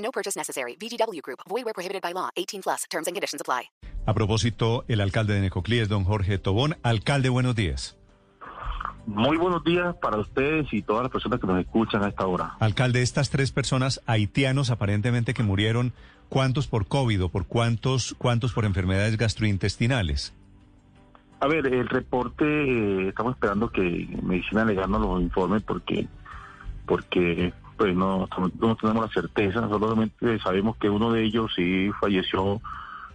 No purchase necessary. VGW Group. Void where prohibited by law. 18 plus. Terms and conditions apply. A propósito, el alcalde de Necoclí es don Jorge Tobón. Alcalde, buenos días. Muy buenos días para ustedes y todas las personas que nos escuchan a esta hora. Alcalde, estas tres personas haitianos aparentemente que murieron, ¿cuántos por COVID o por cuántos, cuántos por enfermedades gastrointestinales? A ver, el reporte, eh, estamos esperando que Medicina Legal nos lo informe porque, porque pues no, no tenemos la certeza, solamente sabemos que uno de ellos sí falleció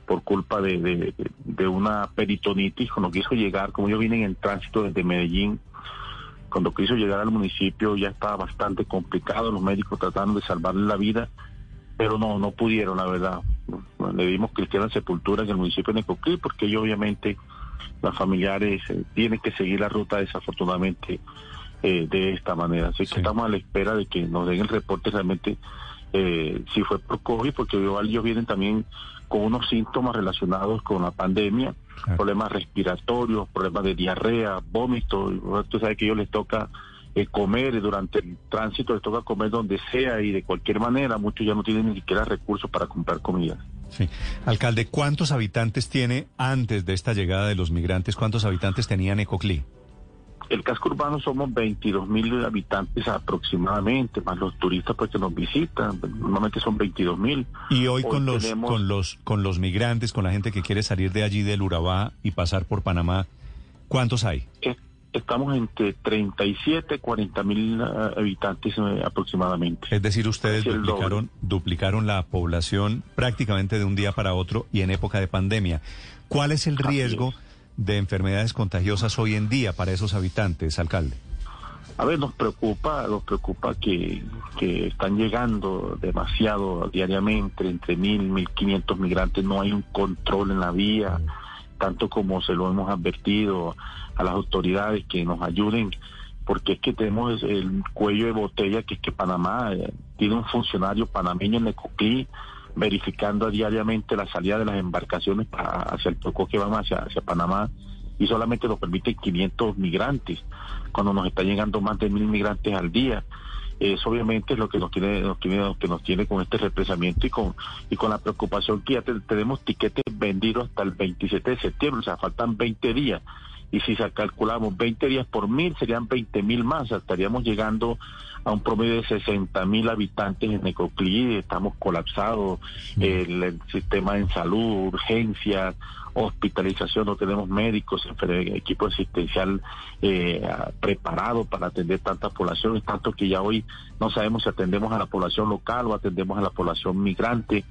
por culpa de, una peritonitis, cuando quiso llegar, como ellos vienen en tránsito desde Medellín, cuando quiso llegar al municipio ya estaba bastante complicado, los médicos tratando de salvarle la vida, pero no, no pudieron, la verdad. Le dimos cristiana sepultura en el municipio de Necoclí, porque ellos obviamente, las familiares eh, tienen que seguir la ruta desafortunadamente eh, de esta manera. Así que estamos a la espera de que nos den el reporte realmente eh, si fue por COVID, porque igual ellos vienen también con unos síntomas relacionados con la pandemia, problemas respiratorios, problemas de diarrea, vómito. Usted sabe que a ellos les toca eh, comer durante el tránsito, les toca comer donde sea y de cualquier manera. Muchos ya no tienen ni siquiera recursos para comprar comida. Sí. Alcalde, ¿cuántos habitantes tiene antes de esta llegada de los migrantes? ¿Cuántos habitantes tenía Necoclí? El casco urbano somos 22 mil habitantes aproximadamente, más los turistas pues que nos visitan, normalmente son 22 mil. Y hoy, con los con los con los migrantes, con la gente que quiere salir de allí del Urabá y pasar por Panamá, ¿cuántos hay? Estamos entre 37 y 40 mil habitantes eh, aproximadamente. Es decir, ustedes duplicaron, duplicaron la población prácticamente de un día para otro y en época de pandemia. ¿Cuál es el riesgo? De enfermedades contagiosas hoy en día para esos habitantes, alcalde? A ver, nos preocupa, nos preocupa que, que están llegando demasiado diariamente, entre mil, mil quinientos migrantes, no hay un control en la vía, tanto como se lo hemos advertido a las autoridades que nos ayuden, porque es que tenemos el cuello de botella que es que Panamá eh, tiene un funcionario panameño en Necoclí, verificando diariamente la salida de las embarcaciones hacia el Tocó que van hacia, hacia Panamá y solamente nos permite 500 migrantes cuando nos está llegando más de mil migrantes al día. Eso obviamente es lo que nos tiene, nos tiene, lo que nos tiene con este represamiento y con y con la preocupación que ya tenemos tiquetes vendidos hasta el 27 de septiembre, o sea, faltan 20 días y si calculamos 20 días por mil serían 20 mil más, estaríamos llegando a un promedio de 60 mil habitantes en Necoclí, estamos colapsados, el, sistema en salud, urgencias, hospitalización, no tenemos médicos, equipo asistencial eh, preparado para atender tanta población, tanto que ya hoy no sabemos si atendemos a la población local o atendemos a la población migrante.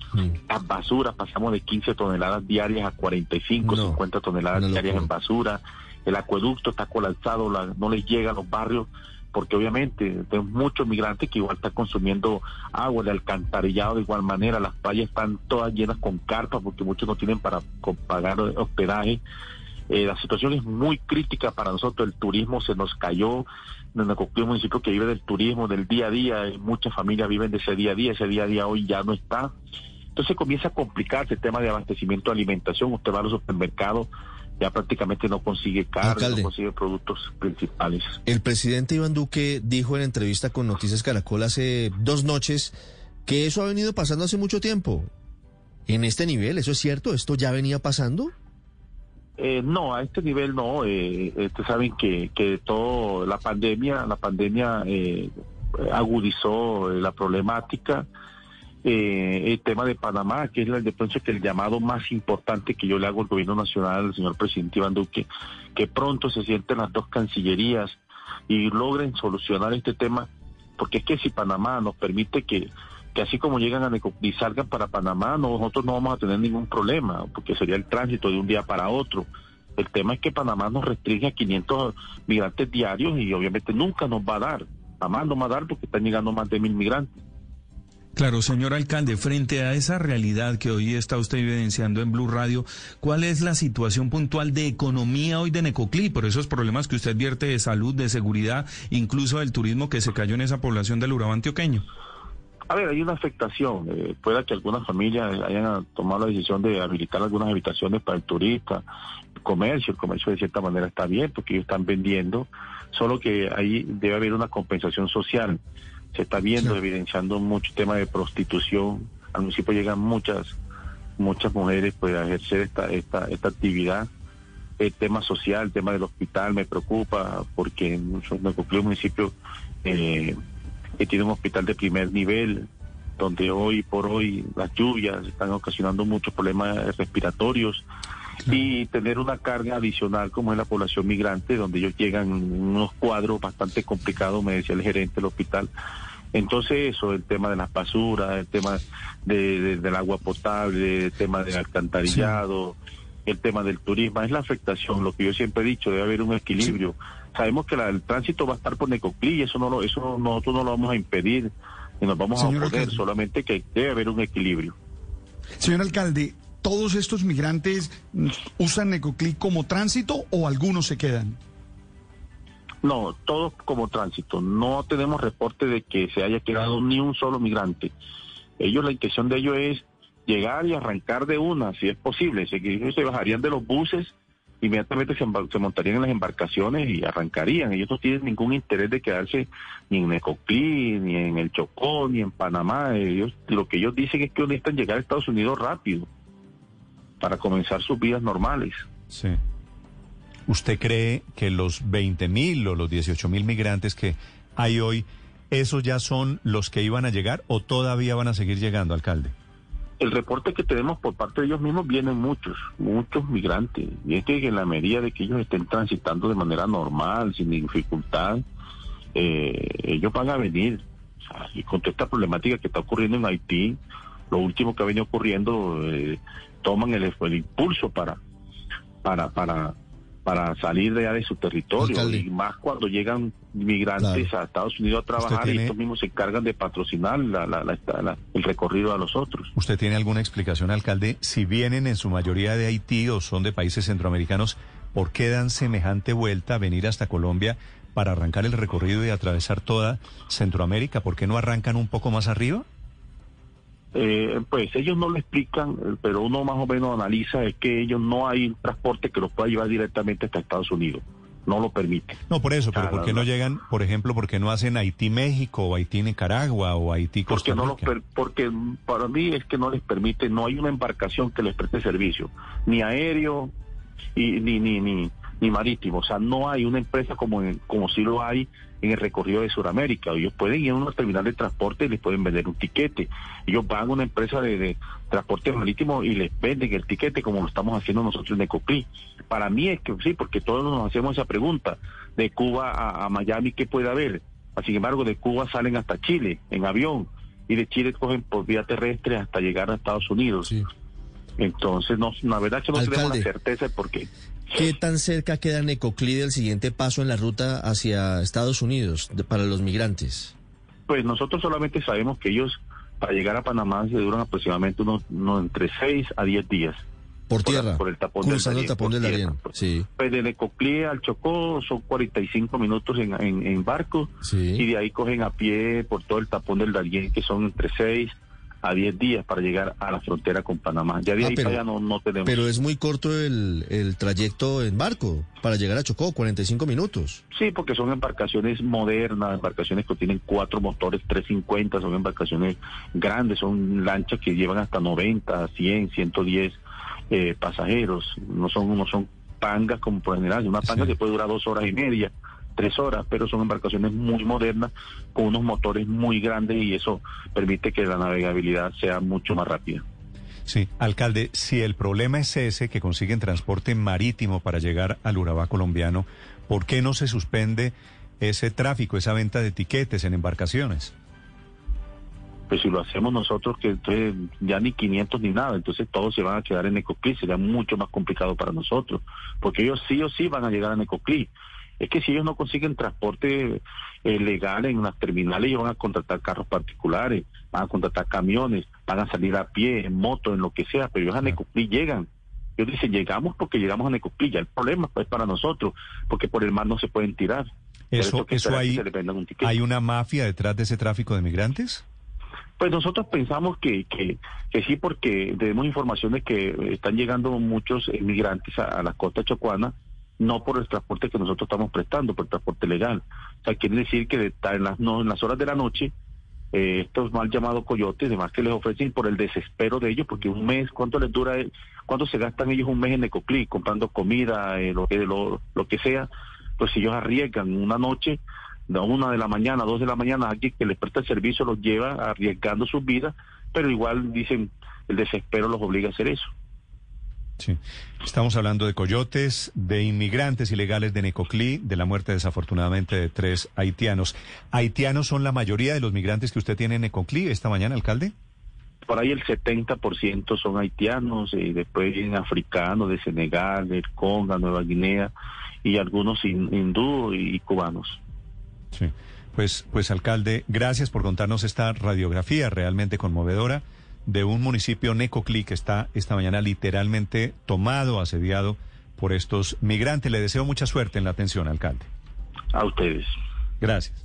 Las basuras pasamos de 15 toneladas diarias a 45, 50 toneladas diarias en basura. El acueducto está colapsado, no les llega a los barrios porque obviamente tenemos muchos migrantes que igual están consumiendo agua, de alcantarillado de igual manera, las playas están todas llenas con carpas porque muchos no tienen para pagar hospedaje. Eh, la situación es muy crítica para nosotros, el turismo se nos cayó, en un municipio que vive del turismo, del día a día, y muchas familias viven de ese día a día, ese día a día hoy ya no está. Entonces comienza a complicarse el tema de abastecimiento de alimentación, usted va a los supermercados ya prácticamente no consigue carne, no consigue productos principales. El presidente Iván Duque dijo en entrevista con Noticias Caracol hace dos noches que eso ha venido pasando hace mucho tiempo. En este nivel, ¿eso es cierto? ¿Esto ya venía pasando? Eh, no, a este nivel no. Eh, ustedes saben que, que todo la pandemia, la pandemia eh, agudizó la problemática eh, el tema de Panamá, que es el de pronto que el llamado más importante que yo le hago al gobierno nacional, al señor presidente Iván Duque, que pronto se sienten las dos cancillerías y logren solucionar este tema, porque es que si Panamá nos permite que, que así como llegan a y salgan para Panamá, nosotros no vamos a tener ningún problema, porque sería el tránsito de un día para otro. El tema es que Panamá nos restringe a 500 migrantes diarios y obviamente nunca nos va a dar. Panamá no va a dar porque están llegando más de mil migrantes. Claro, señor alcalde, frente a esa realidad que hoy está usted evidenciando en Blue Radio, ¿cuál es la situación puntual de economía hoy de Necoclí por esos problemas que usted advierte de salud, de seguridad, incluso del turismo que se cayó en esa población del Urabá antioqueño? A ver, hay una afectación. Eh, que algunas familias hayan tomado la decisión de habilitar algunas habitaciones para el turista, el comercio. El comercio de cierta manera está bien porque ellos están vendiendo, solo que ahí debe haber una compensación social se está viendo, evidenciando mucho tema de prostitución. Al municipio llegan muchas, muchas mujeres pues, a ejercer esta, esta, esta actividad. El tema social, el tema del hospital me preocupa porque me cumplió un municipio eh, que tiene un hospital de primer nivel, donde hoy por hoy las lluvias están ocasionando muchos problemas respiratorios y tener una carga adicional como es la población migrante, donde ellos llegan unos cuadros bastante complicados, me decía el gerente del hospital. Entonces eso, el tema de las basuras, el tema de, del agua potable, el tema del alcantarillado, el tema del turismo, es la afectación, lo que yo siempre he dicho, debe haber un equilibrio. Sabemos que el tránsito va a estar por Necoclí, eso no lo, eso nosotros no lo vamos a impedir y nos vamos a oponer, solamente que debe haber un equilibrio. Señor alcalde, ¿todos estos migrantes usan Necoclí como tránsito o algunos se quedan? No, todos como tránsito. No tenemos reporte de que se haya quedado ni un solo migrante. Ellos, la intención de ellos es llegar y arrancar de una, si es posible. Ellos se bajarían de los buses, inmediatamente se, montarían en las embarcaciones y arrancarían. Ellos no tienen ningún interés de quedarse ni en Necoclí, ni en el Chocó, ni en Panamá. Ellos, lo que ellos dicen es que necesitan llegar a Estados Unidos rápido para comenzar sus vidas normales. Sí. ¿Usted cree que los 20 mil o los 18 mil migrantes que hay hoy, esos ya son los que iban a llegar o todavía van a seguir llegando, alcalde? El reporte que tenemos por parte de ellos mismos vienen muchos, muchos migrantes. Y es que en la medida de que ellos estén transitando de manera normal, sin dificultad, eh, ellos van a venir. y con toda esta problemática que está ocurriendo en Haití, lo último que ha venido ocurriendo, eh, toman el, impulso para, para, para, para salir de allá de su territorio. Y más cuando llegan migrantes a Estados Unidos a trabajar y estos mismos se encargan de patrocinar el recorrido a los otros. ¿Usted tiene alguna explicación, alcalde? Si vienen en su mayoría de Haití o son de países centroamericanos, ¿por qué dan semejante vuelta a venir hasta Colombia para arrancar el recorrido y atravesar toda Centroamérica? ¿Por qué no arrancan un poco más arriba? Eh, pues ellos no lo explican, eh, pero uno más o menos analiza es que ellos no hay un transporte que los pueda llevar directamente hasta Estados Unidos. No lo permite. No, por eso, pero ¿por qué no llegan, por ejemplo, por qué no hacen Haití-México o Haití-Nicaragua o Haití-Costa Rica? Porque, porque para mí es que no les permite, no hay una embarcación que les preste servicio, ni aéreo y, ni, ni, ni, ni marítimo. O sea, no hay una empresa como, como si lo hay en el recorrido de Sudamérica. Ellos pueden ir a una terminal de transporte y les pueden vender un tiquete. Ellos van a una empresa de, transporte marítimo y les venden el tiquete como lo estamos haciendo nosotros en Ecopli. Para mí es que sí, porque todos nos hacemos esa pregunta. De Cuba a, Miami, ¿qué puede haber? Sin embargo, de Cuba salen hasta Chile en avión y de Chile cogen por vía terrestre hasta llegar a Estados Unidos. Entonces, no, la verdad es que no tenemos la certeza de por qué. ¿Qué tan cerca queda Necoclí del siguiente paso en la ruta hacia Estados Unidos para los migrantes? Pues nosotros solamente sabemos que ellos para llegar a Panamá se duran aproximadamente unos, entre 6 a 10 días. Por tierra. Por, el tapón cruzando del el tapón del Darién. Sí. Pues de Necoclí al Chocó son 45 minutos en, en, barco. Y de ahí cogen a pie por todo el tapón del Darién, que son entre 6 a 10 días para llegar a la frontera con Panamá. Ya de ah, ahí pero, no, no, tenemos. Pero es muy corto el, el trayecto en barco para llegar a Chocó, 45 minutos. Sí, porque son embarcaciones modernas, embarcaciones que tienen cuatro motores 350, son embarcaciones grandes, son lanchas que llevan hasta 90, 100, 110 eh, pasajeros. No son, no son pangas como por general, una panga que puede durar dos horas y media tres horas, pero son embarcaciones muy modernas con unos motores muy grandes y eso permite que la navegabilidad sea mucho más rápida. Sí, alcalde, si el problema es ese, que consiguen transporte marítimo para llegar al Urabá colombiano, ¿por qué no se suspende ese tráfico, esa venta de etiquetes en embarcaciones? Pues si lo hacemos nosotros, que entonces ya ni 500 ni nada, entonces todos se van a quedar en Ecoclí, sería mucho más complicado para nosotros, porque ellos sí o sí van a llegar a Ecoclí Es que si ellos no consiguen transporte eh, legal en las terminales, ellos van a contratar carros particulares, van a contratar camiones, van a salir a pie, en moto, en lo que sea, pero ellos a Necoclí llegan. Ellos dicen, llegamos porque llegamos a Necoclí, ya el problema pues para nosotros, porque por el mar no se pueden tirar. Eso, eso que hay, se les venda un. ¿Hay una mafia detrás de ese tráfico de migrantes? Pues nosotros pensamos que, que, que sí, porque tenemos informaciones que están llegando muchos inmigrantes a, a la costa chocuana, no por el transporte que nosotros estamos prestando, por el transporte legal. O sea, quiere decir que de- en las, no, en las horas de la noche, eh, estos mal llamados coyotes, además que les ofrecen por el desespero de ellos, porque un mes, ¿cuánto les dura, eh, cuánto se gastan ellos un mes en Ecoclí, comprando comida, eh, lo, que, lo, lo que sea? Pues ellos arriesgan una noche, de una de la mañana, dos de la mañana, alguien que les presta el servicio los lleva arriesgando sus vidas, pero igual dicen, el desespero los obliga a hacer eso. Sí. Estamos hablando de coyotes, de inmigrantes ilegales de Necoclí, de la muerte desafortunadamente de tres haitianos. ¿Haitianos son la mayoría de los migrantes que usted tiene en Necoclí esta mañana, alcalde? por ahí el 70% son haitianos y después vienen africanos de Senegal, del Congo, Nueva Guinea y algunos hin- hindú y cubanos. Sí. Pues, pues alcalde, gracias por contarnos esta radiografía realmente conmovedora de un municipio Necoclí que está esta mañana literalmente tomado, asediado por estos migrantes. Le deseo mucha suerte en la atención, alcalde. A ustedes. Gracias.